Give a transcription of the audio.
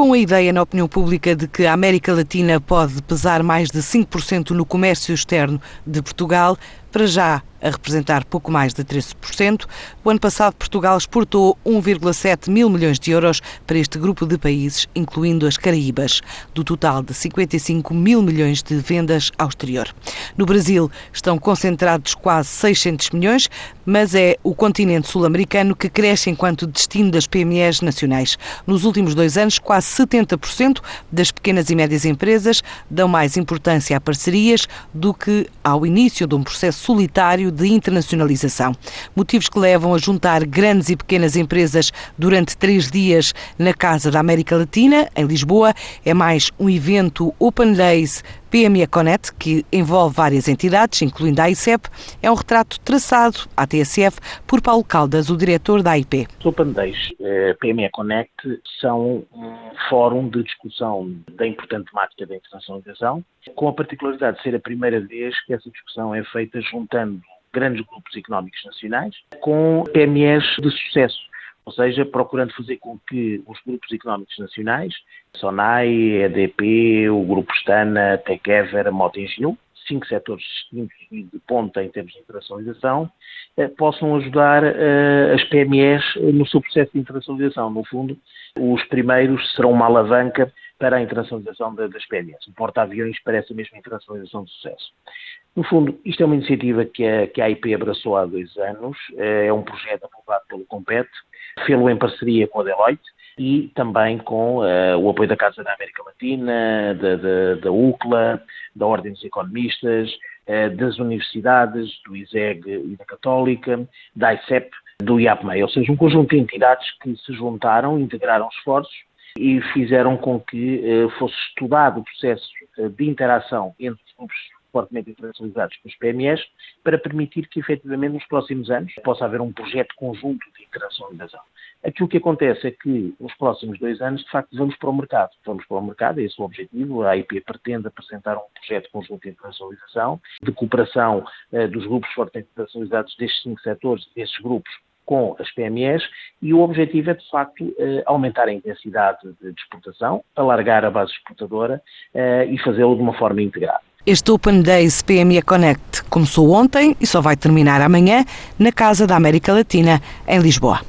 Com a ideia na opinião pública de que a América Latina pode pesar mais de 5% no comércio externo de Portugal, para já a representar pouco mais de 13%. O ano passado, Portugal exportou 1,7 mil milhões de euros para este grupo de países, incluindo as Caraíbas, do total de 55 mil milhões de vendas ao exterior. No Brasil estão concentrados quase 600 milhões, mas é o continente sul-americano que cresce enquanto destino das PMEs nacionais. Nos últimos dois anos, quase 70% das pequenas e médias empresas dão mais importância a parcerias do que ao início de um processo solitário de internacionalização. Motivos que levam a juntar grandes e pequenas empresas durante três dias na Casa da América Latina, em Lisboa. É mais um evento Open Days PME Connect, que envolve várias entidades, incluindo a ICEP, é um retrato traçado à TSF por Paulo Caldas, o diretor da AIP. Os Open PME Connect são um fórum de discussão da importante temática da internacionalização, com a particularidade de ser a primeira vez que essa discussão é feita juntando grandes grupos económicos nacionais com PMEs de sucesso ou seja, procurando fazer com que os grupos económicos nacionais, SONAI, EDP, o Grupo Stana, Tekever, Motengiu, cinco setores distintos e de ponta em termos de internacionalização, eh, possam ajudar eh, as PMEs no seu processo de internacionalização. No fundo, os primeiros serão uma alavanca para a internacionalização das PMEs. O porta-aviões parece a mesma internacionalização de sucesso. No fundo, isto é uma iniciativa que a, que a AIP abraçou há dois anos, eh, é um projeto aprovado pelo Compet, fê-lo em parceria com a Deloitte e também com uh, o apoio da Casa da América Latina, da, da, da UCLA, da Ordem dos Economistas, uh, das universidades, do ISEG e da Católica, da ICEP, do IAPMEI, ou seja, um conjunto de entidades que se juntaram, integraram esforços e fizeram com que uh, fosse estudado o processo de interação entre os fortemente internacionalizados com os PMEs, para permitir que, efetivamente, nos próximos anos possa haver um projeto conjunto de internacionalização. Aquilo que acontece é que, nos próximos dois anos, de facto, vamos para o mercado. Vamos para o mercado, é esse o objetivo. A AIP pretende apresentar um projeto conjunto de internacionalização, de cooperação eh, dos grupos fortemente internacionalizados destes cinco setores, destes grupos, com as PMEs e o objetivo é, de facto, eh, aumentar a intensidade de exportação, alargar a base exportadora eh, e fazê-lo de uma forma integrada. Este Open Days PME Connect começou ontem e só vai terminar amanhã na Casa da América Latina, em Lisboa.